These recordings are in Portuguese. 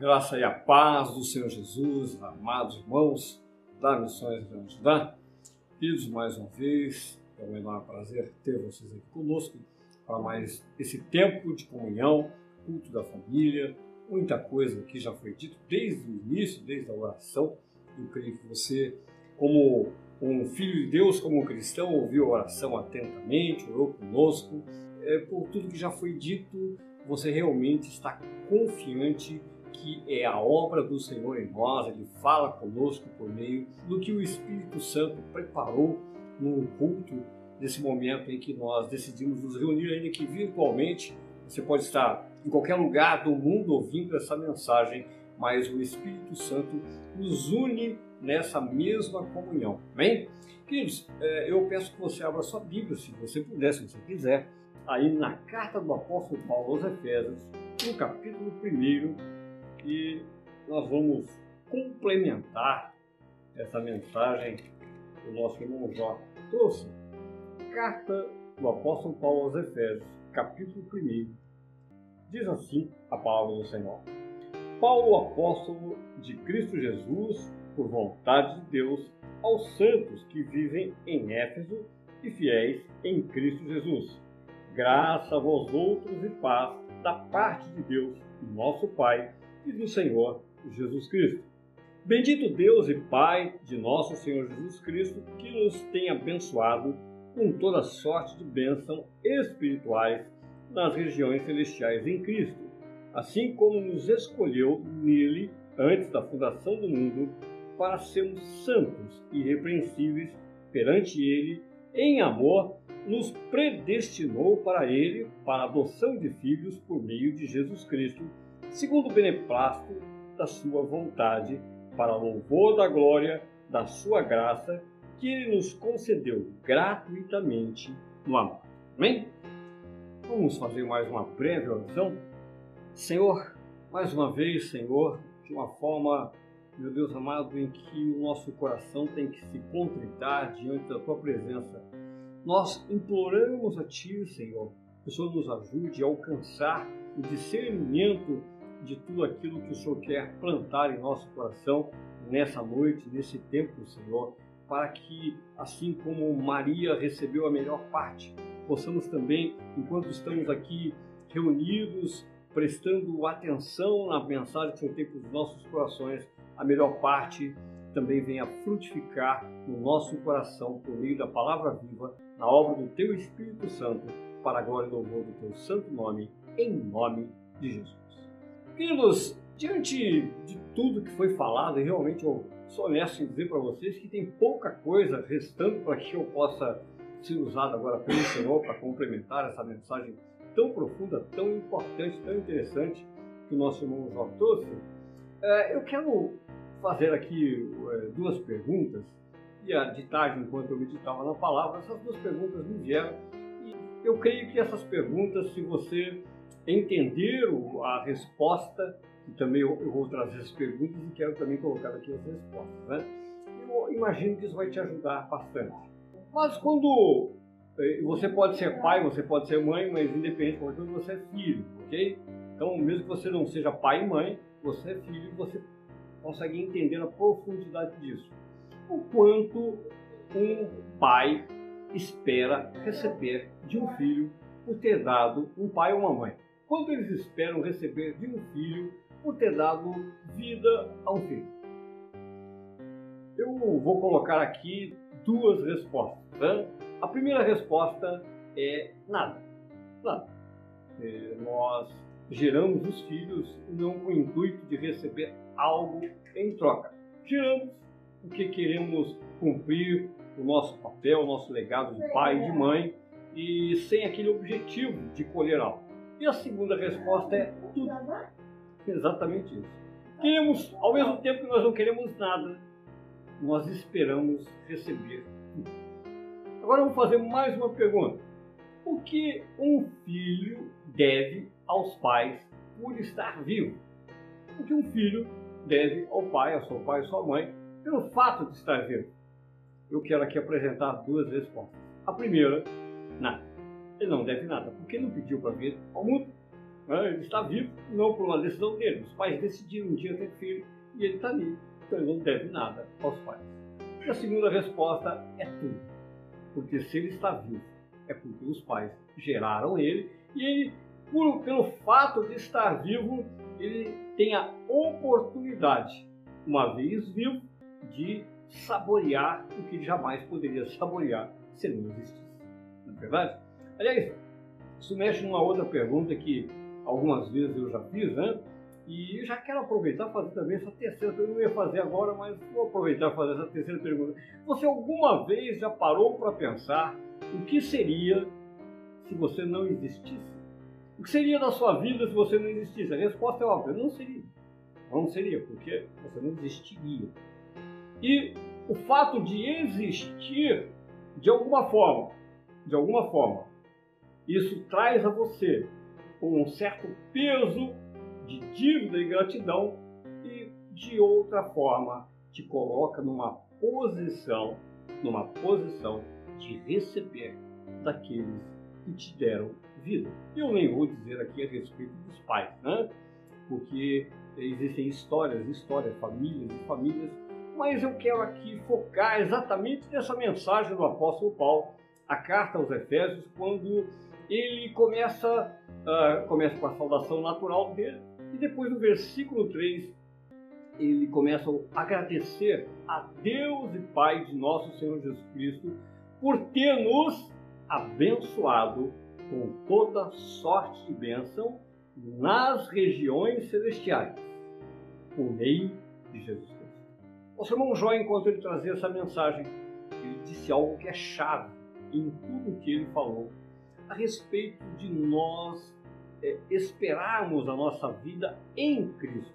Graça e a paz do Senhor Jesus, amados irmãos da Missões de Amsterdã. Queridos, mais uma vez, é um enorme prazer ter vocês aqui conosco para mais esse tempo de comunhão, culto da família, muita coisa que já foi dito desde o início, desde a oração. Eu creio que você, como um filho de Deus, como um cristão, ouviu a oração atentamente, orou conosco. É, por tudo que já foi dito, você realmente está confiante que é a obra do Senhor em nós, Ele fala conosco por meio do que o Espírito Santo preparou no culto, nesse momento em que nós decidimos nos reunir, ainda que virtualmente. Você pode estar em qualquer lugar do mundo ouvindo essa mensagem, mas o Espírito Santo nos une nessa mesma comunhão. Amém? Queridos, é, eu peço que você abra sua Bíblia, se você puder, se você quiser, aí na carta do apóstolo Paulo aos Efésios, no capítulo 1, que nós vamos complementar essa mensagem que o nosso irmão Jó trouxe. Carta do apóstolo Paulo aos Efésios, capítulo 1. Diz assim a palavra do Senhor. Paulo, apóstolo de Cristo Jesus, por vontade de Deus, aos santos que vivem em Éfeso e fiéis em Cristo Jesus. Graça a vós outros e paz da parte de Deus, nosso Pai, e do Senhor Jesus Cristo. Bendito Deus e Pai de nosso Senhor Jesus Cristo, que nos tem abençoado com toda sorte de bênção espirituais nas regiões celestiais em Cristo, assim como nos escolheu nele antes da fundação do mundo para sermos santos e irrepreensíveis perante ele em amor nos predestinou para ele para a adoção de filhos por meio de Jesus Cristo segundo o beneplácito da sua vontade, para louvor da glória da sua graça, que ele nos concedeu gratuitamente no amor. Amém? Vamos fazer mais uma breve oração? Senhor, mais uma vez, Senhor, de uma forma, meu Deus amado, em que o nosso coração tem que se contritar diante da Tua presença. Nós imploramos a Ti, Senhor, que o Senhor nos ajude a alcançar o discernimento de tudo aquilo que o Senhor quer plantar em nosso coração nessa noite, nesse tempo, Senhor, para que, assim como Maria recebeu a melhor parte, possamos também, enquanto estamos aqui reunidos, prestando atenção na mensagem que o Senhor tem para os nossos corações, a melhor parte também venha frutificar no nosso coração por meio da palavra viva, na obra do Teu Espírito Santo, para a glória e louvor do Teu santo nome, em nome de Jesus. Queridos, diante de tudo que foi falado, realmente eu sou honesto em dizer para vocês que tem pouca coisa restando para que eu possa ser usado agora pelo Senhor para complementar essa mensagem tão profunda, tão importante, tão interessante que o nosso irmão João trouxe. É, eu quero fazer aqui é, duas perguntas, e de tarde, enquanto eu meditava na palavra, essas duas perguntas me vieram, e eu creio que essas perguntas, se você entender a resposta, e também eu, vou trazer as perguntas e quero também colocar aqui as respostas. Né? Eu imagino que isso vai te ajudar bastante. Mas quando eh, você pode ser pai, você pode ser mãe, mas independente de qualquer coisa, você é filho, ok? Então, mesmo que você não seja pai e mãe, você é filho e você consegue entender a profundidade disso. O quanto um pai espera receber de um filho por ter dado um pai ou uma mãe quanto eles esperam receber de um filho por ter dado vida a um filho? Eu vou colocar aqui duas respostas. Né? A primeira resposta é nada. Nada. É, nós geramos os filhos não com o intuito de receber algo em troca. Geramos porque queremos cumprir o nosso papel, o nosso legado de pai e de mãe e sem aquele objetivo de colher algo. E a segunda resposta é tudo. Exatamente isso. Queremos, ao mesmo tempo que nós não queremos nada, nós esperamos receber tudo. Agora vamos fazer mais uma pergunta. O que um filho deve aos pais por estar vivo? O que um filho deve ao pai, ao seu pai, à sua mãe, pelo fato de estar vivo? Eu quero aqui apresentar duas respostas. A primeira, nada ele não deve nada, porque não pediu para vir ao mundo. Né? Ele está vivo não por uma decisão dele. Os pais decidiram um dia ter filho e ele está ali. Então ele não deve nada aos pais. E a segunda resposta é tudo. Porque se ele está vivo, é porque os pais geraram ele e ele, por, pelo fato de estar vivo, ele tem a oportunidade, uma vez vivo, de saborear o que jamais poderia saborear se não existisse. Não é verdade? Aliás, isso mexe numa outra pergunta que algumas vezes eu já fiz, né? E já quero aproveitar e fazer também essa terceira pergunta. Eu não ia fazer agora, mas vou aproveitar e fazer essa terceira pergunta. Você alguma vez já parou para pensar o que seria se você não existisse? O que seria da sua vida se você não existisse? A resposta é óbvia, não seria. Não seria, porque você não existiria. E o fato de existir, de alguma forma, de alguma forma, isso traz a você um certo peso de dívida e gratidão e de outra forma te coloca numa posição, numa posição de receber daqueles que te deram vida. Eu nem vou dizer aqui a respeito dos pais, né? Porque existem histórias, histórias, famílias e famílias, mas eu quero aqui focar exatamente nessa mensagem do apóstolo Paulo, a carta aos Efésios, quando ele começa, uh, começa com a saudação natural dele, e depois no versículo 3 ele começa a agradecer a Deus e Pai de nosso Senhor Jesus Cristo por ter nos abençoado com toda sorte de bênção nas regiões celestiais, por meio de Jesus Cristo. O irmão Jó, enquanto ele trazia essa mensagem, ele disse algo que é chave em tudo que ele falou a respeito de nós é, esperarmos a nossa vida em Cristo.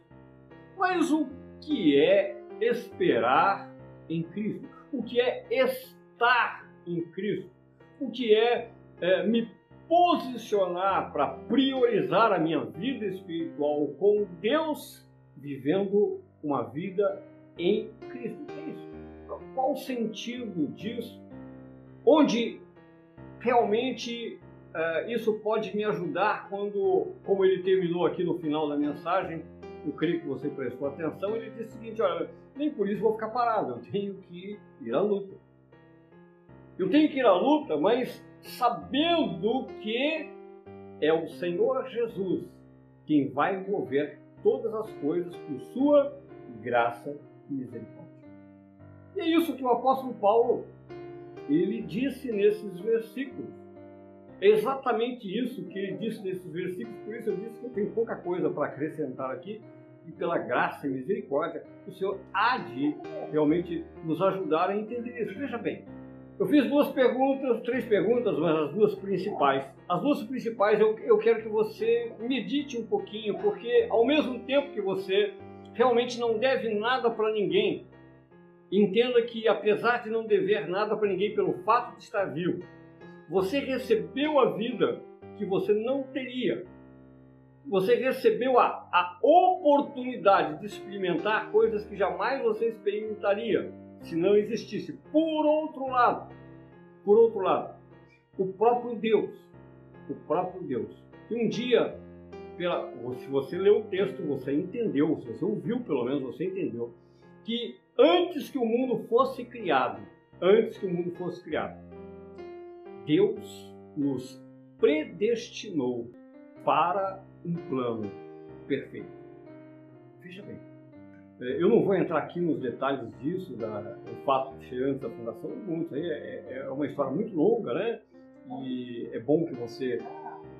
Mas o que é esperar em Cristo? O que é estar em Cristo? O que é, é me posicionar para priorizar a minha vida espiritual com Deus, vivendo uma vida em Cristo. É isso? Qual o sentido disso? Onde realmente uh, isso pode me ajudar quando, como ele terminou aqui no final da mensagem, eu creio que você prestou atenção, ele disse o seguinte, olha, nem por isso vou ficar parado, eu tenho que ir à luta. Eu tenho que ir à luta, mas sabendo que é o Senhor Jesus quem vai mover todas as coisas por sua graça e misericórdia. E é isso que o apóstolo Paulo ele disse nesses versículos. É exatamente isso que ele disse nesses versículos, por isso eu disse que eu tenho pouca coisa para acrescentar aqui, e pela graça e misericórdia, o Senhor há de realmente nos ajudar a entender isso. Veja bem, eu fiz duas perguntas, três perguntas, mas as duas principais. As duas principais eu, eu quero que você medite um pouquinho, porque ao mesmo tempo que você realmente não deve nada para ninguém, entenda que apesar de não dever nada para ninguém pelo fato de estar vivo, você recebeu a vida que você não teria. Você recebeu a, a oportunidade de experimentar coisas que jamais você experimentaria se não existisse. Por outro lado, por outro lado, o próprio Deus, o próprio Deus, que um dia, pela, se você leu o texto, você entendeu, se você ouviu pelo menos, você entendeu, que antes que o mundo fosse criado, antes que o mundo fosse criado, Deus nos predestinou para um plano perfeito. Veja bem, é, eu não vou entrar aqui nos detalhes disso, da, o fato de antes da fundação do mundo, isso aí é, é, uma história muito longa, né? E é bom que você,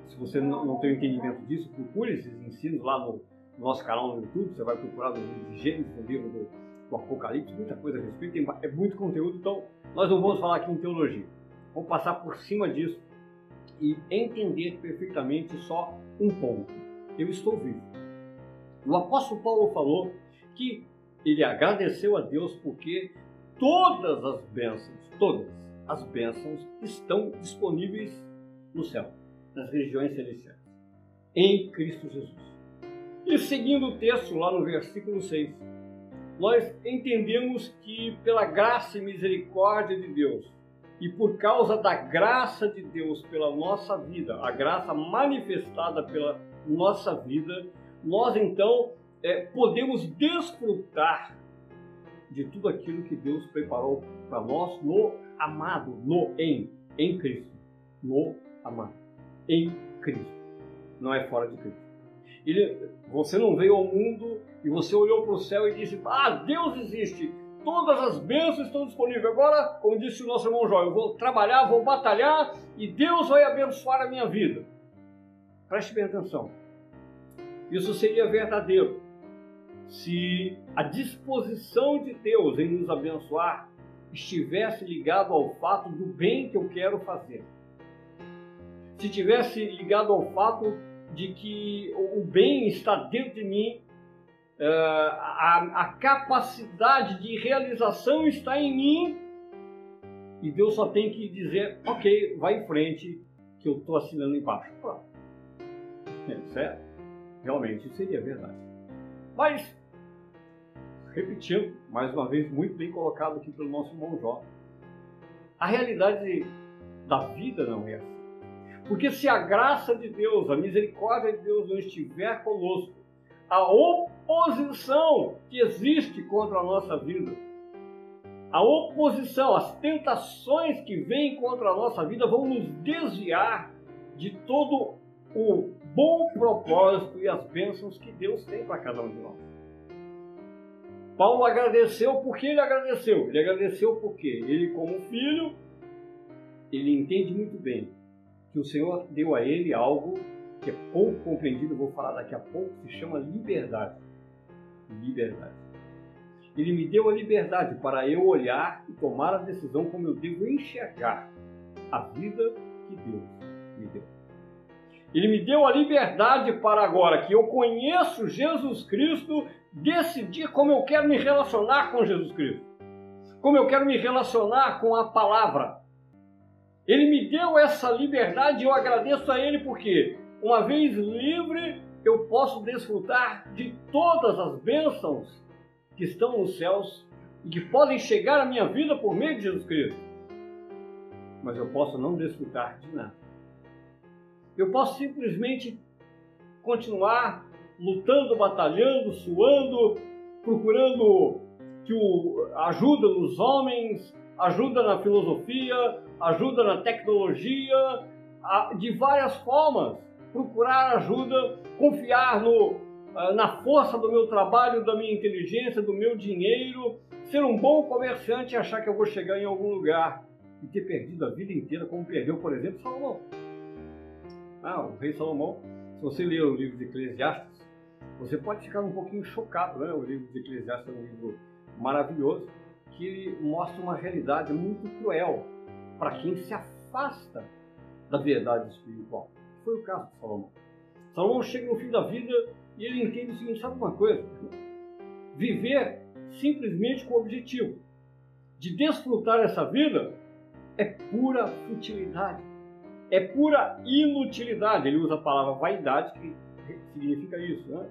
se você não, não tem entendimento disso, procure esses ensinos lá no, no nosso canal no YouTube, você vai procurar no livro de Gênesis, no livro do, do Apocalipse, muita coisa a respeito, tem, é muito conteúdo, então nós não vamos falar aqui em teologia. Vamos passar por cima disso e entender perfeitamente só um ponto. Eu estou vivo. O apóstolo Paulo falou que ele agradeceu a Deus porque todas as bênçãos, todas as bênçãos estão disponíveis no céu, nas regiões celestiais, em Cristo Jesus. E seguindo o texto lá no versículo 6, nós entendemos que pela graça e misericórdia de Deus, e por causa da graça de Deus pela nossa vida, a graça manifestada pela nossa vida, nós então é, podemos desfrutar de tudo aquilo que Deus preparou para nós no amado, no em, em Cristo, no amado, em Cristo. Não é fora de Cristo. Ele, você não veio ao mundo e você olhou para o céu e disse: Ah, Deus existe todas as bênçãos estão disponíveis. Agora, como disse o nosso irmão Jó, eu vou trabalhar, vou batalhar e Deus vai abençoar a minha vida. Preste bem atenção. Isso seria verdadeiro se a disposição de Deus em nos abençoar estivesse ligado ao fato do bem que eu quero fazer. Se tivesse ligado ao fato de que o bem está dentro de mim uh, a, a capacidade de realização está em mim e Deus só tem que dizer, ok, vai em frente, que eu estou assinando embaixo. Pronto. É, certo? Realmente seria verdade. Mas, repetindo, mais uma vez, muito bem colocado aqui pelo nosso irmão Jó, a realidade da vida não é assim. Porque se a graça de Deus, a misericórdia de Deus não estiver conosco, a oposição que existe contra a nossa vida, a oposição, as tentações que vêm contra a nossa vida vão nos desviar de todo o bom propósito e as bênçãos que Deus tem para cada um de nós. Paulo agradeceu porque ele agradeceu. Ele agradeceu porque ele, como filho, ele entende muito bem que o Senhor deu a ele algo que é pouco compreendido, vou falar daqui a pouco, se chama liberdade. Liberdade. Ele me deu a liberdade para eu olhar e tomar a decisão como eu devo enxergar a vida que Deus me deu. Ele me deu a liberdade para agora que eu conheço Jesus Cristo, decidir como eu quero me relacionar com Jesus Cristo. Como eu quero me relacionar com a palavra. Ele me deu essa liberdade e eu agradeço a Ele porque uma vez livre, eu posso desfrutar de todas as bênçãos que estão nos céus e que podem chegar à minha vida por meio de Jesus Cristo. Mas eu posso não desfrutar de nada. Eu posso simplesmente continuar lutando, batalhando, suando, procurando que o, ajuda nos homens, ajuda na filosofia, ajuda na tecnologia, de várias formas procurar ajuda, confiar no, ah, na força do meu trabalho, da minha inteligência, do meu dinheiro, ser um bom comerciante e achar que eu vou chegar em algum lugar e ter perdido a vida inteira, como perdeu, por exemplo, Salomão. Ah, o rei Salomão, se você ler o livro de Eclesiastes, você pode ficar um pouquinho chocado, né? O livro de Eclesiastes é um livro maravilhoso que mostra uma realidade muito cruel para quem se afasta da verdade espiritual foi o caso de Salomão. Salomão chega no fim da vida e ele entende o seguinte: sabe uma coisa? Viver simplesmente com o objetivo de desfrutar essa vida é pura futilidade, é pura inutilidade. Ele usa a palavra vaidade, que significa isso, né?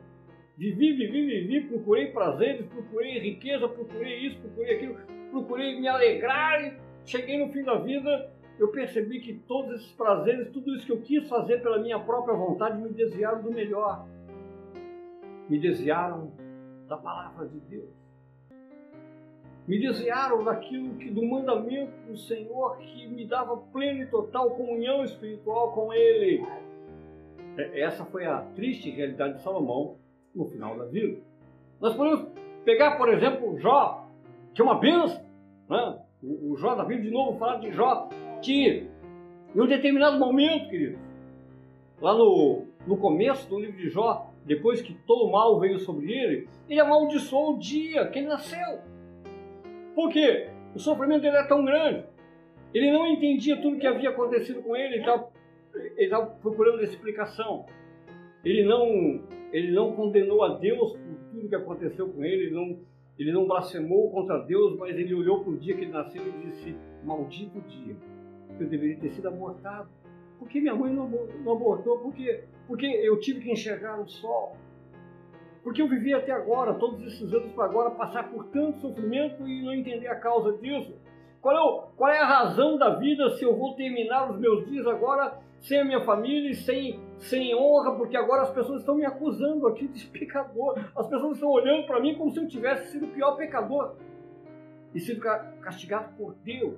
Vivi, vivi, vivi, procurei prazeres, procurei riqueza, procurei isso, procurei aquilo, procurei me alegrar e cheguei no fim da vida eu percebi que todos esses prazeres, tudo isso que eu quis fazer pela minha própria vontade, me desviaram do melhor. Me desviaram da palavra de Deus. Me desviaram daquilo que do mandamento do Senhor que me dava plena e total comunhão espiritual com Ele. É, essa foi a triste realidade de Salomão no final da vida. Nós podemos pegar, por exemplo, Jó, que é uma benção. Né? O Jó da Bíblia, de novo, falar de Jó, que em um determinado momento, querido, lá no, no começo do livro de Jó, depois que todo o mal veio sobre ele, ele amaldiçoou o dia que ele nasceu. Por quê? O sofrimento dele era tão grande. Ele não entendia tudo que havia acontecido com ele, ele estava, procurando explicação. Ele não, ele não condenou a Deus por tudo que aconteceu com ele, ele não, ele não blasfemou contra Deus, mas ele olhou para o dia que ele nasceu e disse: Maldito dia eu deveria ter sido abortado. Por que minha mãe não, abortou? Por quê? Porque eu tive que enxergar o sol. Porque eu vivi até agora, todos esses anos para agora, passar por tanto sofrimento e não entender a causa disso. Qual é, o, qual é a razão da vida se eu vou terminar os meus dias agora sem a minha família e sem, sem honra, porque agora as pessoas estão me acusando aqui de pecador. As pessoas estão olhando para mim como se eu tivesse sido o pior pecador e sido castigado por Deus.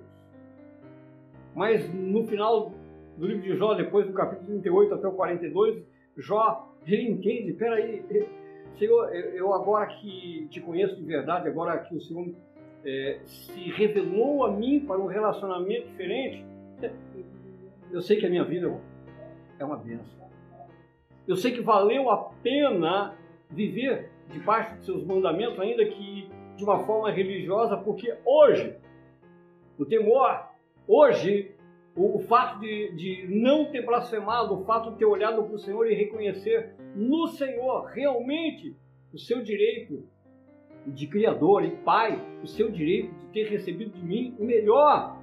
Mas no final do livro de Jó, depois do capítulo 38 até o 42, Jó, ele entende, peraí, Senhor, eu agora que te conheço de verdade, agora que o Senhor é, se revelou a mim para um relacionamento diferente, eu sei que a minha vida é uma bênção. Eu sei que valeu a pena viver debaixo de seus mandamentos, ainda que de uma forma religiosa, porque hoje o temor, hoje o, fato de, de não ter blasfemado, o fato de ter olhado para o Senhor e reconhecer no Senhor realmente o seu direito de Criador e Pai, o seu direito de ter recebido de mim o melhor.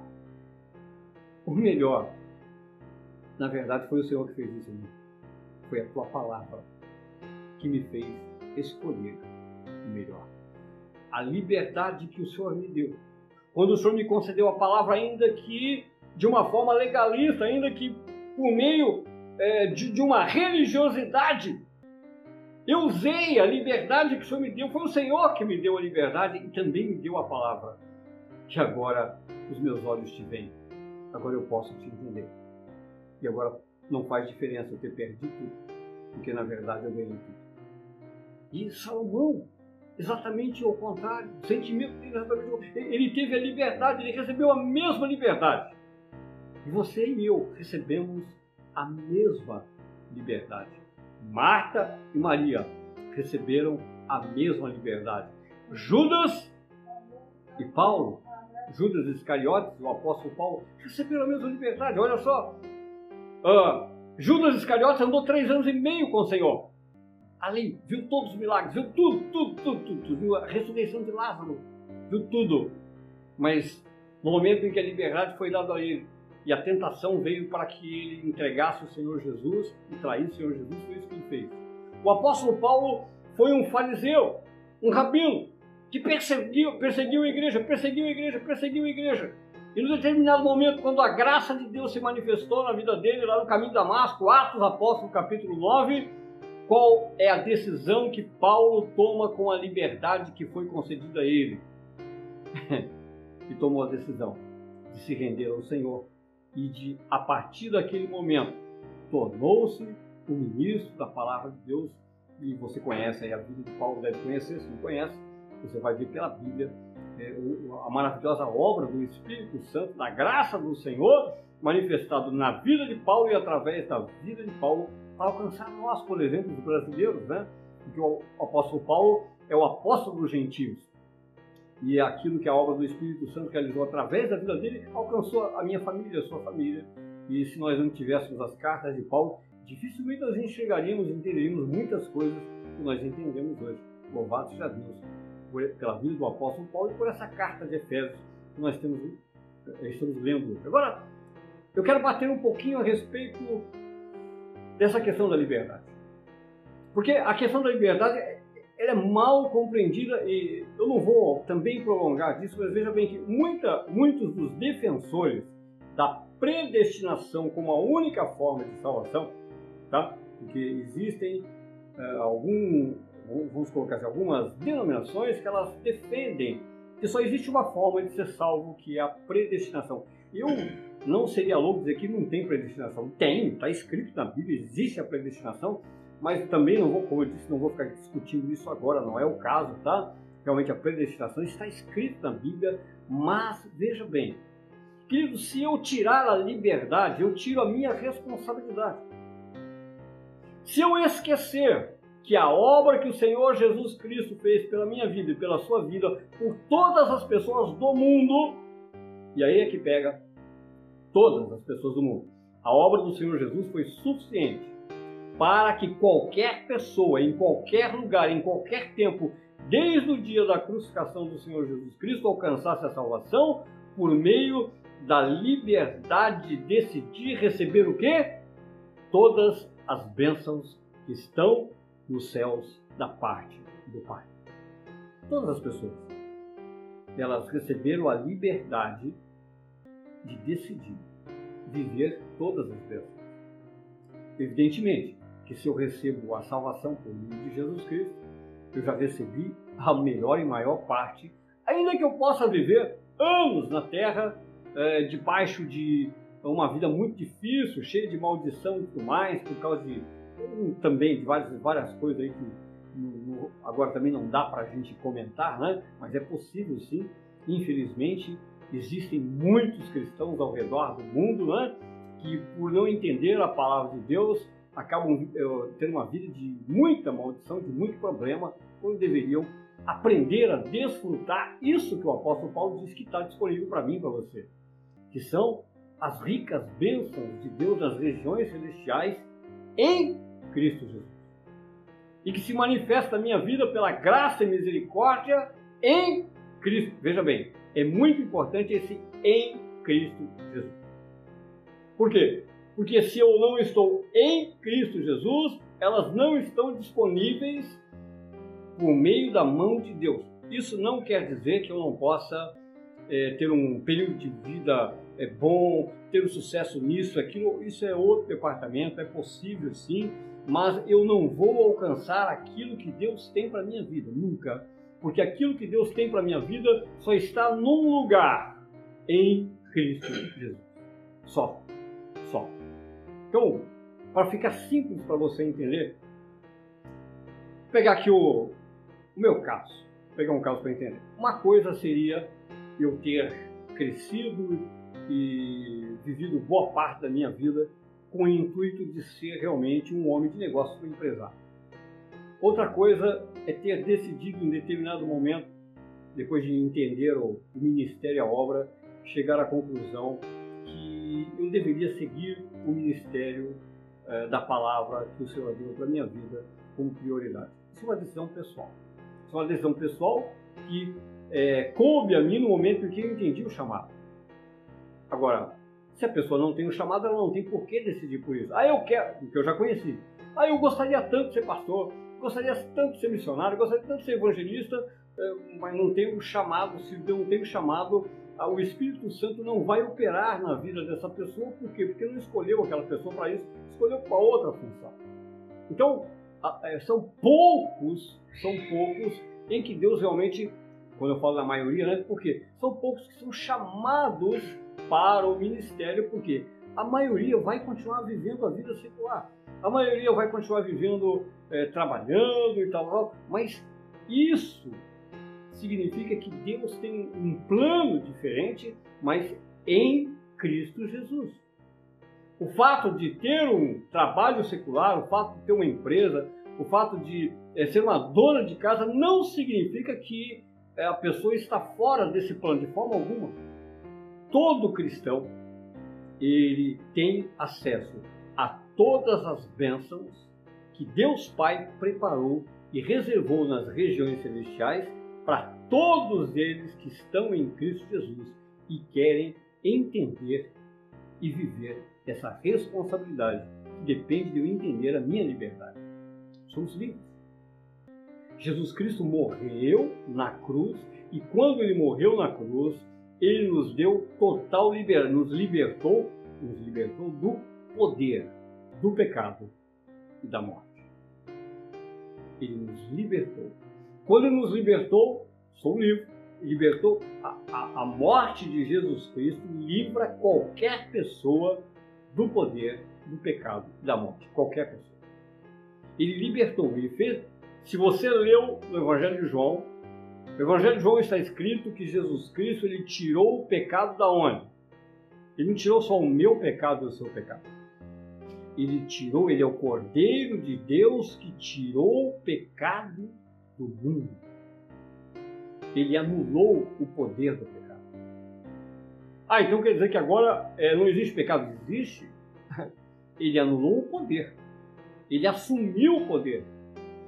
O melhor. Na verdade, foi o Senhor que fez isso em mim. Foi a tua palavra que me fez escolher o melhor. A liberdade que o Senhor me deu. Quando o Senhor me concedeu a palavra, ainda que de uma forma legalista, ainda que por meio é, de, de uma religiosidade, eu usei a liberdade que o Senhor me deu. Foi o Senhor que me deu a liberdade e também me deu a palavra. Que agora os meus olhos te veem. Agora eu posso te entender. E agora não faz diferença eu ter perdido tudo, porque na verdade eu ganhei tudo. E Salomão, exatamente o contrário, o sentimento dele exatamente Ele teve a liberdade, ele recebeu a mesma liberdade. E você e eu recebemos a mesma liberdade. Marta e Maria receberam a mesma liberdade. Judas e Paulo, Judas Iscariotes, o apóstolo Paulo, receberam a mesma liberdade. Olha só, Uh, Judas Iscariotes andou três anos e meio com o Senhor. Ali, viu todos os milagres, viu tudo, tudo, tudo, tudo. Viu a ressurreição de Lázaro, viu tudo. Mas no momento em que a liberdade foi dada a ele e a tentação veio para que ele entregasse o Senhor Jesus e traísse o Senhor Jesus, foi isso que ele fez. O apóstolo Paulo foi um fariseu, um rabino, que perseguiu, perseguiu a igreja, perseguiu a igreja, perseguiu a igreja. E num determinado momento, quando a graça de Deus se manifestou na vida dele, lá no caminho de Damasco, Atos Apóstolo capítulo 9, qual é a decisão que Paulo toma com a liberdade que foi concedida a ele? e tomou a decisão de se render ao Senhor e de, a partir daquele momento, tornou-se o ministro da palavra de Deus. E você conhece aí a vida de Paulo, deve conhecer, se não conhece, você vai ver pela Bíblia é, a maravilhosa obra do Espírito Santo, da graça do Senhor, manifestado na vida de Paulo e através da vida de Paulo, para alcançar nós, por exemplo, os brasileiros, né? Porque o apóstolo Paulo é o apóstolo dos gentios. E é aquilo que a obra do Espírito Santo realizou através da vida dele alcançou a minha família, a sua família. E se nós não tivéssemos as cartas de Paulo, dificilmente nós enxergaríamos e entenderíamos muitas coisas que nós entendemos hoje. Louvado seja Deus pela vida do apóstolo Paulo e por essa carta de Efésios que nós temos, eh, estamos lendo. Agora, eu quero bater um pouquinho a respeito dessa questão da liberdade. Porque a questão da liberdade ela é mal compreendida e eu não vou também prolongar disso, mas veja bem que muita, muitos dos defensores da predestinação como a única forma de salvação, tá? porque existem uh, algum, vamos colocar assim, algumas denominações que elas defendem que só existe uma forma de ser salvo, que é a predestinação. Eu não seria louco dizer que não tem predestinação. Tem, está escrito na Bíblia, existe a predestinação, mas também não vou, como eu disse, não vou ficar discutindo isso agora, não é o caso, tá? Realmente a predestinação está escrita na Bíblia, mas veja bem, querido, se eu tirar a liberdade, eu tiro a minha responsabilidade. Se eu esquecer que a obra que o Senhor Jesus Cristo fez pela minha vida e pela sua vida, por todas as pessoas do mundo, e aí é que pega todas as pessoas do mundo. A obra do Senhor Jesus foi suficiente para que qualquer pessoa, em qualquer lugar, em qualquer tempo, desde o dia da crucificação do Senhor Jesus Cristo, alcançasse a salvação por meio da liberdade de decidir receber o quê? Todas as bênçãos que estão nos céus da parte do Pai. Todas as pessoas, elas receberam a liberdade de decidir viver todas as bênçãos. Evidentemente que se eu recebo a salvação por meio de Jesus Cristo, eu já recebi a melhor e maior parte, ainda que eu possa viver anos na terra, é, debaixo de uma vida muito difícil, cheia de maldição e tudo mais, por causa de também de várias, várias coisas aí que agora também não dá para a gente comentar, né? mas é possível sim. Infelizmente, existem muitos cristãos ao redor do mundo né? que, por não entender a palavra de Deus, acabam eh, tendo uma vida de muita maldição, de muito problema, quando deveriam aprender a desfrutar isso que o apóstolo Paulo diz que está disponível para mim e para você, que são as ricas bênçãos de Deus nas regiões celestiais em Cristo Jesus. E que se manifesta na minha vida pela graça e misericórdia em Cristo. Veja bem, é muito importante esse em Cristo Jesus. Por quê? Porque se eu não estou em Cristo Jesus, elas não estão disponíveis por meio da mão de Deus. Isso não quer dizer que eu não possa é, ter um período de vida é, bom, ter um sucesso nisso, aquilo. Isso é outro departamento, é possível sim, mas eu não vou alcançar aquilo que Deus tem para minha vida, nunca. Porque aquilo que Deus tem para minha vida só está num lugar, em Cristo Jesus. Só. Só. Então, para ficar simples para você entender, vou pegar aqui o, o meu caso. Vou pegar um caso para entender. Uma coisa seria eu ter crescido e vivido boa parte da minha vida com o intuito de ser realmente um homem de negócio um empresário. Outra coisa é ter decidido em determinado momento, depois de entender o ministério e a obra, chegar à conclusão que eu deveria seguir o ministério eh, da palavra que o Senhor deu para minha vida como prioridade. Isso é uma decisão pessoal. Isso é uma decisão pessoal que é, coube a mim no momento em que eu entendi o chamado. Agora, se a pessoa não tem o chamado, ela não tem por que decidir por isso. Ah, eu quero, porque eu já conheci. Ah, eu gostaria tanto de ser pastor, gostaria tanto de ser missionário, gostaria tanto de ser evangelista, é, mas não tenho o chamado. Se não tenho o chamado, ah, o Espírito Santo não vai operar na vida dessa pessoa. Por quê? Porque não escolheu aquela pessoa para isso, escolheu para outra função. Então, é, são poucos, são poucos em que Deus realmente, quando eu falo da maioria, né? Porque são poucos que são chamados para o ministério, porque a maioria vai continuar vivendo a vida secular. A maioria vai continuar vivendo, é, trabalhando e tal, mas isso significa que Deus tem um plano diferente, mas em Cristo Jesus. O fato de ter um trabalho secular, o fato de ter uma empresa, o fato de é, ser uma dona de casa, não significa que é, a pessoa está fora desse plano de forma alguma todo cristão ele tem acesso a todas as bênçãos que Deus Pai preparou e reservou nas regiões celestiais para todos eles que estão em Cristo Jesus e querem entender e viver essa responsabilidade que depende de eu entender a minha liberdade. Somos livres. Jesus Cristo morreu na cruz e quando ele morreu na cruz, ele nos deu total liberdade, nos libertou, nos libertou do poder do pecado e da morte. Ele nos libertou. Quando nos libertou, sou livre. Libertou a, a, a morte de Jesus Cristo, livra qualquer pessoa do poder do pecado e da morte. Qualquer pessoa. Ele libertou, ele fez. Se você leu no Evangelho de João, no Evangelho de João está escrito que Jesus Cristo ele tirou o pecado da onde? Ele não tirou só o meu pecado e o seu pecado. Ele tirou, ele é o Cordeiro de Deus que tirou o pecado do mundo. Ele anulou o poder do pecado. Ah, então quer dizer que agora é, não existe pecado? Existe. Ele anulou o poder. Ele assumiu o poder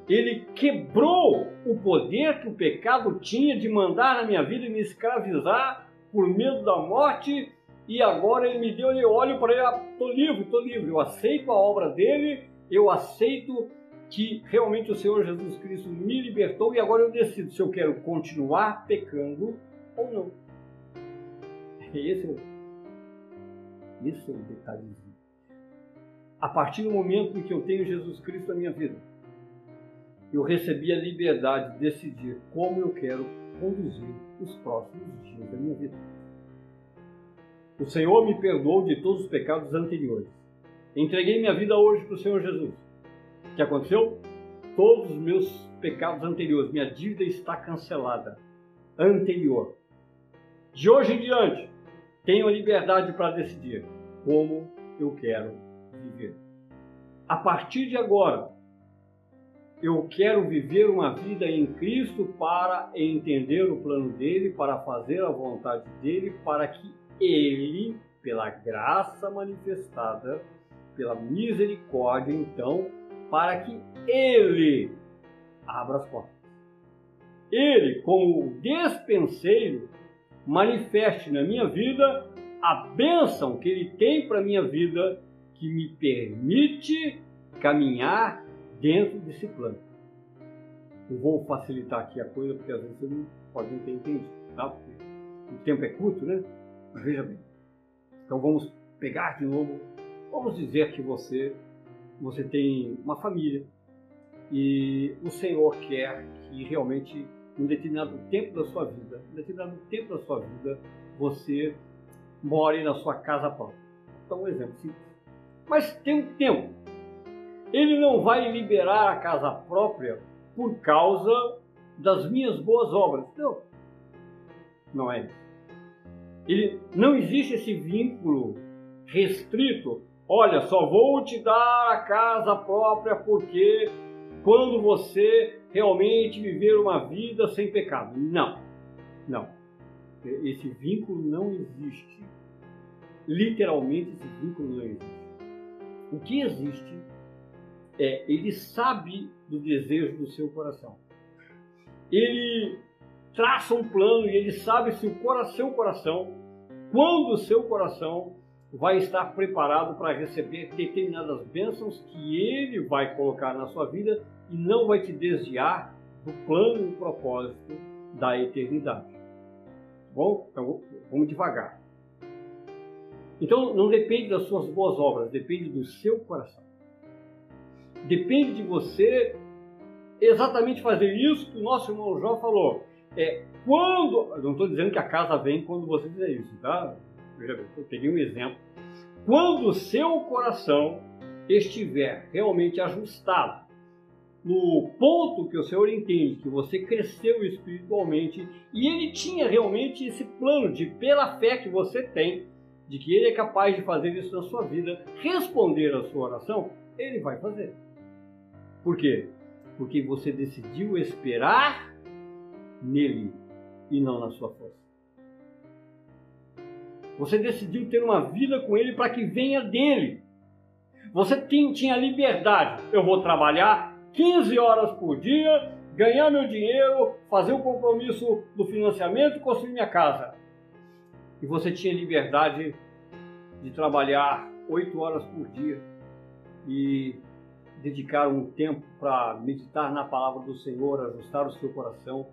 ele quebrou o poder que o pecado tinha de mandar na minha vida e me escravizar por medo da morte. E agora ele me deu, eu olho para ele, estou ah, livre, estou livre. Eu aceito a obra dele, eu aceito que realmente o Senhor Jesus Cristo me libertou e agora eu decido se eu quero continuar pecando ou não. Esse é Esse é o detalhezinho. A partir do momento em que eu tenho Jesus Cristo na minha vida, eu recebi a liberdade de decidir como eu quero conduzir os próximos dias da minha vida. O Senhor me perdoou de todos os pecados anteriores. Entreguei minha vida hoje para o Senhor Jesus. O que aconteceu? Todos os meus pecados anteriores, minha dívida está cancelada. Anterior. De hoje em diante, tenho a liberdade para decidir como eu quero viver. A partir de agora, eu quero viver uma vida em Cristo para entender o plano dele, para fazer a vontade dele, para que ele, pela graça manifestada, pela misericórdia, então, para que ele abra as portas. Ele, como despenseiro, manifeste na minha vida a bênção que ele tem para minha vida, que me permite caminhar dentro desse plano. Eu vou facilitar aqui a coisa, porque às vezes você não pode não ter entendido, tá? Porque o tempo é curto, né? Mas veja bem. Então vamos pegar de novo. Vamos dizer que você, você tem uma família e o Senhor quer que realmente, um determinado tempo da sua vida, um determinado tempo da sua vida, você more na sua casa própria. Então, um exemplo simples. Mas tem um tempo ele não vai liberar a casa própria por causa das minhas boas obras. Não. Não é isso. Ele, não existe esse vínculo restrito. Olha, só vou te dar a casa própria porque quando você realmente viver uma vida sem pecado. Não. Não. Esse vínculo não existe. Literalmente, esse vínculo não existe. O que existe é, ele sabe do desejo do seu coração. Ele traça um plano e ele sabe se o seu coração, quando o seu coração vai estar preparado para receber determinadas bênçãos que ele vai colocar na sua vida e não vai te desviar do plano e propósito da eternidade. Bom, então vamos devagar. Então não depende das suas boas obras, depende do seu coração. Depende de você exatamente fazer isso que o nosso irmão João falou. É quando. Não estou dizendo que a casa vem quando você fizer isso, tá? Eu peguei um exemplo. Quando o seu coração estiver realmente ajustado no ponto que o Senhor entende que você cresceu espiritualmente e ele tinha realmente esse plano de, pela fé que você tem, de que ele é capaz de fazer isso na sua vida, responder a sua oração, ele vai fazer. Por quê? Porque você decidiu esperar nele e não na sua força. Você decidiu ter uma vida com ele para que venha dele. Você tinha liberdade. Eu vou trabalhar 15 horas por dia, ganhar meu dinheiro, fazer o compromisso do financiamento e construir minha casa. E você tinha liberdade de trabalhar 8 horas por dia e dedicar um tempo para meditar na palavra do Senhor, ajustar o seu coração,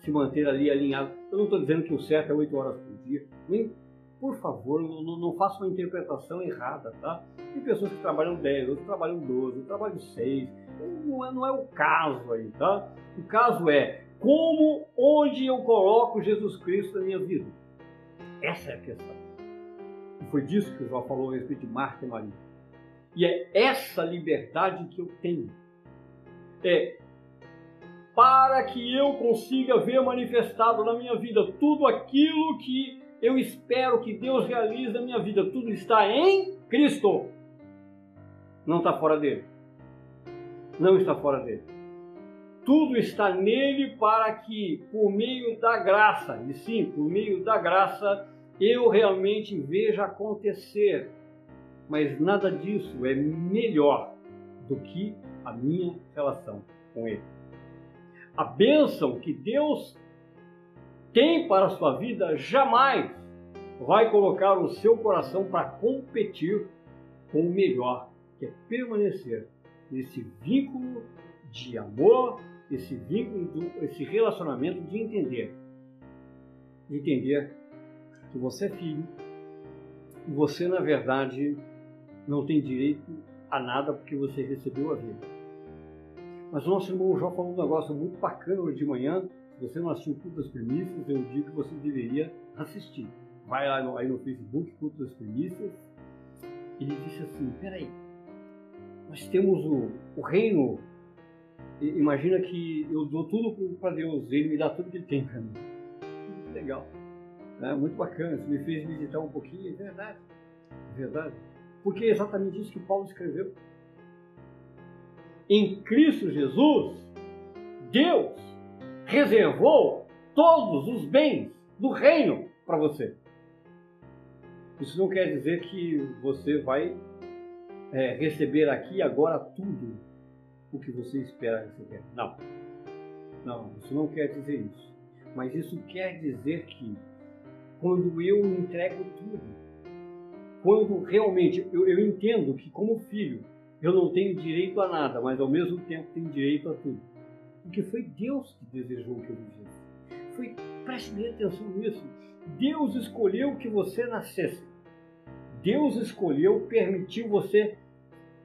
se manter ali alinhado. Eu não estou dizendo que o certo é 8 horas por dia, nem, por favor, não, não faça uma interpretação errada, tá? Tem pessoas que trabalham 10, outros trabalham 12, outros trabalham 6, não é, não é o caso aí, tá? O caso é como, onde eu coloco Jesus Cristo na minha vida. Essa é a questão. E foi disso que o João falou a respeito de Marta e Maria. E é essa liberdade que eu tenho. É para que eu consiga ver manifestado na minha vida tudo aquilo que eu espero que Deus realize na minha vida. Tudo está em Cristo. Não está fora dele. Não está fora dele. Tudo está nele para que, por meio da graça, e sim, por meio da graça, eu realmente veja acontecer mas nada disso é melhor do que a minha relação com Ele. A bênção que Deus tem para a sua vida jamais vai colocar o seu coração para competir com o melhor, que é permanecer nesse vínculo de amor, esse vínculo, esse relacionamento de entender. De entender que você é filho, você, na verdade, não tem direito a nada porque você recebeu a vida. Mas o nosso irmão João falou um negócio muito bacana hoje de manhã. Se você não assistiu o Culto Primícias, eu digo que você deveria assistir. Vai lá no, aí no Facebook, Culto das Primícias. Ele disse assim: peraí, nós temos o, o reino. Imagina que eu dou tudo para Deus, Ele me dá tudo que Ele tem para mim. Muito legal. É muito bacana. Isso me fez meditar um pouquinho. É verdade. É verdade. Porque é exatamente isso que Paulo escreveu. Em Cristo Jesus, Deus reservou todos os bens do reino para você. Isso não quer dizer que você vai é, receber aqui agora tudo o que você espera receber. Não. Não, isso não quer dizer isso. Mas isso quer dizer que quando eu entrego tudo, quando realmente eu, eu entendo que como filho eu não tenho direito a nada, mas ao mesmo tempo tenho direito a tudo. Porque foi Deus que desejou que eu vivesse. Foi, preste bem atenção nisso. Deus escolheu que você nascesse. Deus escolheu, permitiu você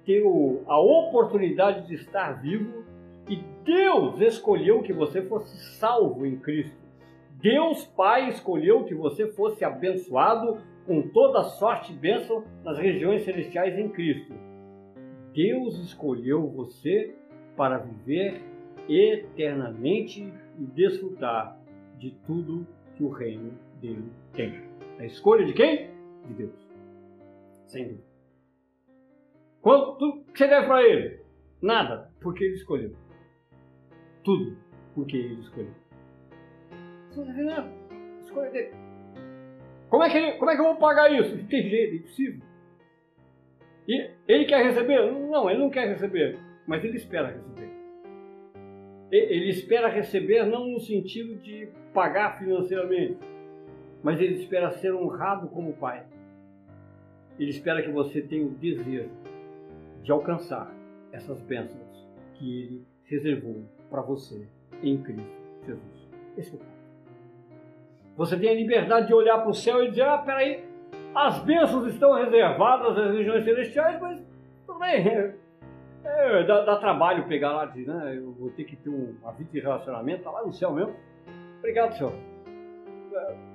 ter a oportunidade de estar vivo e Deus escolheu que você fosse salvo em Cristo. Deus Pai escolheu que você fosse abençoado com toda sorte e bênção nas regiões celestiais em Cristo. Deus escolheu você para viver eternamente e desfrutar de tudo que o reino dele tem. A escolha de quem? De Deus. Sem dúvida. Quanto você deve para ele? Nada, porque ele escolheu. Tudo, porque ele escolheu. Não deve nada. Escolha dele. Como é, que como é que eu vou pagar isso? Não tem jeito, é impossível. E ele quer receber? Não, ele não quer receber, mas ele espera receber. Ele espera receber não no sentido de pagar financeiramente, mas ele espera ser honrado como pai. Ele espera que você tenha o desejo de alcançar essas bênçãos que ele reservou para você em Cristo Jesus. Esse é o. Você tem a liberdade de olhar para o céu e dizer: ah, peraí, as bênçãos estão reservadas às regiões celestiais, mas tudo bem. É, é, dá, dá, trabalho pegar lá, de, né? Eu vou ter que ter um, uma vida de relacionamento, tá lá no céu mesmo. Obrigado, Senhor.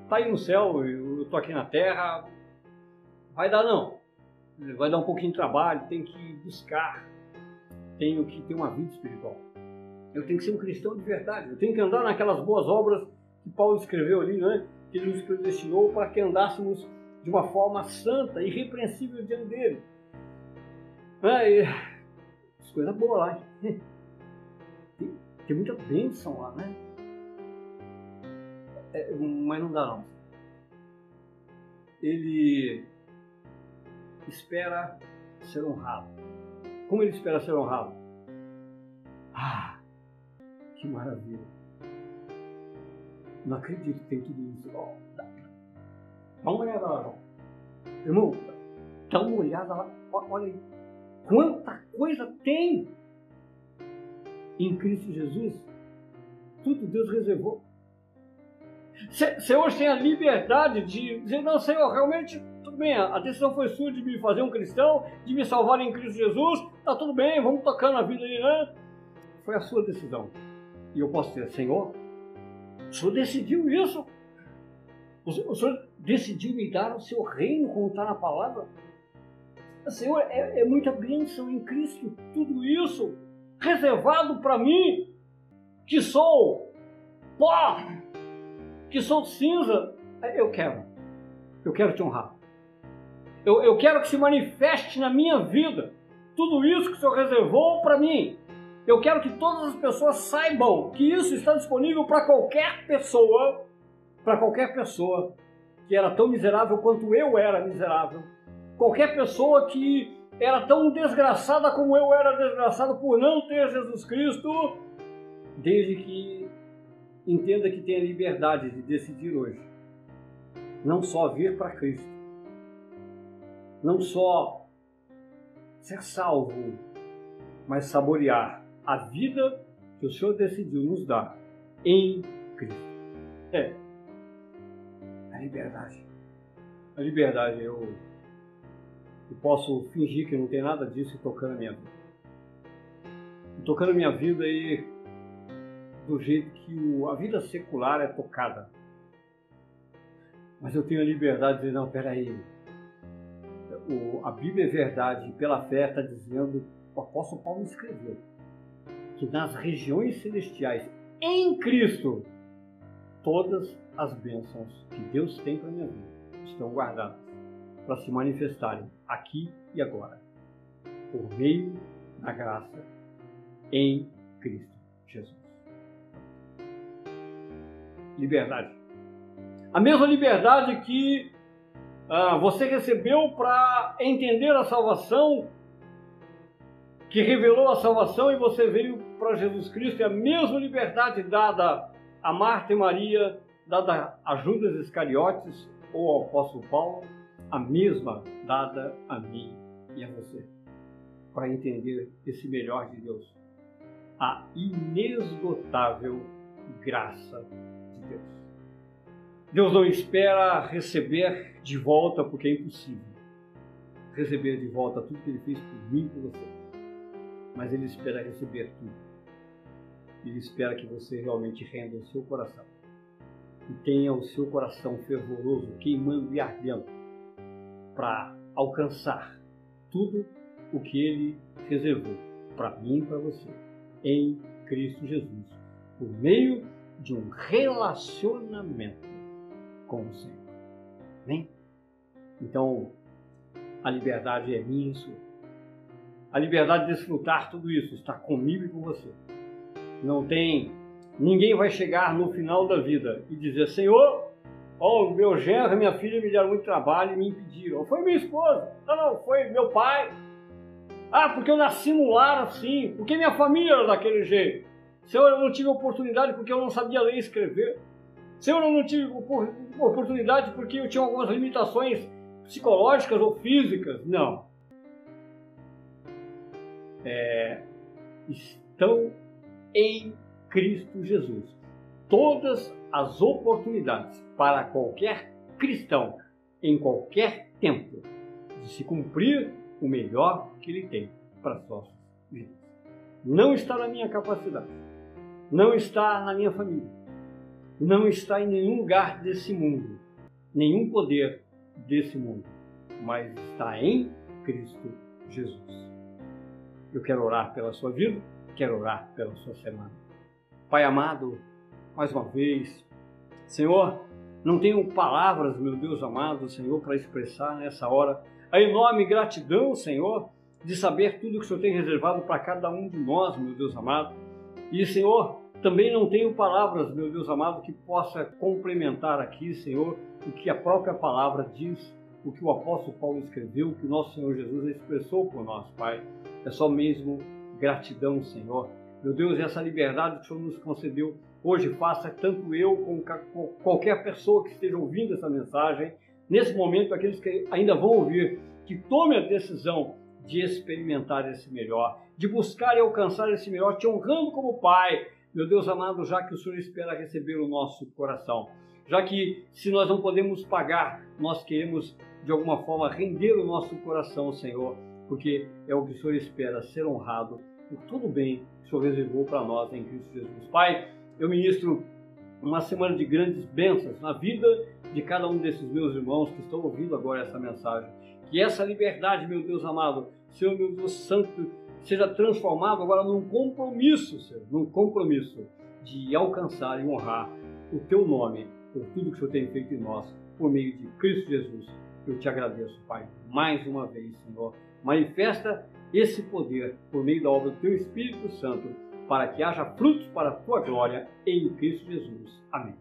Tá aí no céu, eu tô aqui na terra, Vai dar não. Vai dar um pouquinho de trabalho, tem que buscar. Tenho que ter uma vida espiritual. Eu tenho que ser um cristão de verdade. Eu tenho que andar naquelas boas obras que Paulo escreveu ali, né? Que ele nos predestinou para que andássemos de uma forma santa, irrepreensível diante dele. É. Coisa boa lá. Tem, tem muita bênção lá, né? É, mas não dá não. Ele espera ser honrado. Como ele espera ser honrado? Ah, que maravilha! Não acredito que tem tudo isso. Dá, dá uma olhada lá, João. Irmão, dá uma olhada lá. Olha aí. Quanta coisa tem em Cristo Jesus. Tudo Deus reservou. Você hoje tem a liberdade de dizer, não, Senhor, realmente tudo bem, a decisão foi sua de me fazer um cristão, de me salvar em Cristo Jesus, tá tudo bem, vamos tocando a vida aí, né? Foi a sua decisão. E eu posso dizer, Senhor, o Senhor decidiu isso. O Senhor decidiu me dar o seu reino, como está na palavra. Senhor, é, é muita bênção em Cristo, tudo isso reservado para mim, que sou pó, que sou cinza. Eu quero, eu quero te honrar. Eu, eu quero que se manifeste na minha vida tudo isso que o Senhor reservou para mim. Eu quero que todas as pessoas saibam que isso está disponível para qualquer pessoa, para qualquer pessoa que era tão miserável quanto eu era miserável. Qualquer pessoa que era tão desgraçada como eu era desgraçado por não ter Jesus Cristo, desde que entenda que tem a liberdade de decidir hoje não só vir para Cristo, não só ser salvo, mas saborear a vida que o Senhor decidiu nos dar em Cristo. É a liberdade. A liberdade, eu e posso fingir que não tem nada disso e tocando a minha vida. E tocando a minha vida aí do jeito que o, a vida secular é tocada. Mas eu tenho a liberdade de dizer, não, peraí, o, a Bíblia é verdade, e pela fé está dizendo, o apóstolo Paulo escreveu, que nas regiões celestiais, em Cristo, todas as bênçãos que Deus tem para minha vida estão guardadas para se manifestarem aqui e agora, por meio da graça em Cristo Jesus. Liberdade. A mesma liberdade que ah, você recebeu para entender a salvação, que revelou a salvação e você veio para Jesus Cristo, é a mesma liberdade dada a Marta e Maria, dada a Judas Iscariotes ou ao apóstolo Paulo, a mesma dada a mim e a você, para entender esse melhor de Deus, a inesgotável graça de Deus. Deus não espera receber de volta porque é impossível receber de volta tudo que Ele fez por mim e por você. Mas Ele espera receber tudo. Ele espera que você realmente renda o seu coração e tenha o seu coração fervoroso, queimando e ardendo para alcançar tudo o que Ele reservou para mim e para você em Cristo Jesus, por meio de um relacionamento com o Senhor. Amém? Então, a liberdade é minha e sua. A liberdade de desfrutar tudo isso está comigo e com você. Não tem. Ninguém vai chegar no final da vida e dizer: Senhor, oh, meu genro minha filha me deram muito trabalho e me impediram. Foi minha esposa. Não, não, foi meu pai. Ah, porque eu nasci no lar assim. Porque minha família era daquele jeito. Senhor, eu não tive oportunidade porque eu não sabia ler e escrever. Senhor, eu não tive oportunidade porque eu tinha algumas limitações psicológicas ou físicas. Não. É, estão em Cristo Jesus. Todas as oportunidades para qualquer cristão, em qualquer tempo, de se cumprir o melhor que ele tem para as suas vidas. Não está na minha capacidade, não está na minha família, não está em nenhum lugar desse mundo, nenhum poder desse mundo, mas está em Cristo Jesus. Eu quero orar pela sua vida, quero orar pela sua semana. Pai amado, mais uma vez, Senhor, não tenho palavras, meu Deus amado, Senhor, para expressar nessa hora a enorme gratidão, Senhor, de saber tudo que o Senhor tem reservado para cada um de nós, meu Deus amado. E, Senhor, também não tenho palavras, meu Deus amado, que possa complementar aqui, Senhor, o que a própria palavra diz, o que o apóstolo Paulo escreveu, o que nosso Senhor Jesus expressou por nós, Pai. É só mesmo gratidão, Senhor. Meu Deus, essa liberdade que o Senhor nos concedeu hoje, faça tanto eu como qualquer pessoa que esteja ouvindo essa mensagem, nesse momento, aqueles que ainda vão ouvir, que tome a decisão de experimentar esse melhor, de buscar e alcançar esse melhor, te honrando como Pai, meu Deus amado, já que o Senhor espera receber o nosso coração, já que se nós não podemos pagar, nós queremos de alguma forma render o nosso coração, Senhor, porque é o que o Senhor espera, ser honrado por tudo bem que o Senhor reservou para nós em Cristo Jesus. Pai, eu ministro uma semana de grandes bênçãos na vida de cada um desses meus irmãos que estão ouvindo agora essa mensagem. Que essa liberdade, meu Deus amado, Senhor, meu Deus Santo, seja transformado agora num compromisso, Senhor, num compromisso de alcançar e honrar o Teu nome por tudo que o Senhor tem feito em nós, por meio de Cristo Jesus. Eu te agradeço, Pai, mais uma vez, Senhor. Manifesta esse poder por meio da obra do Teu Espírito Santo, para que haja frutos para a Tua glória em Cristo Jesus. Amém.